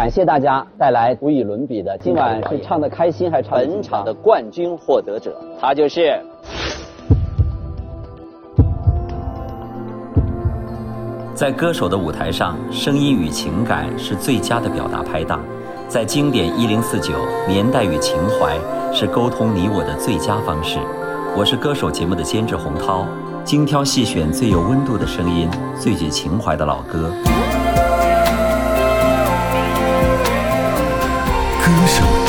感谢大家带来无与伦比的。今晚是唱的开心还是唱本场的冠军获得者，他就是在歌手的舞台上，声音与情感是最佳的表达拍档；在经典一零四九，年代与情怀是沟通你我的最佳方式。我是歌手节目的监制洪涛，精挑细选最有温度的声音，最具情怀的老歌。没有想。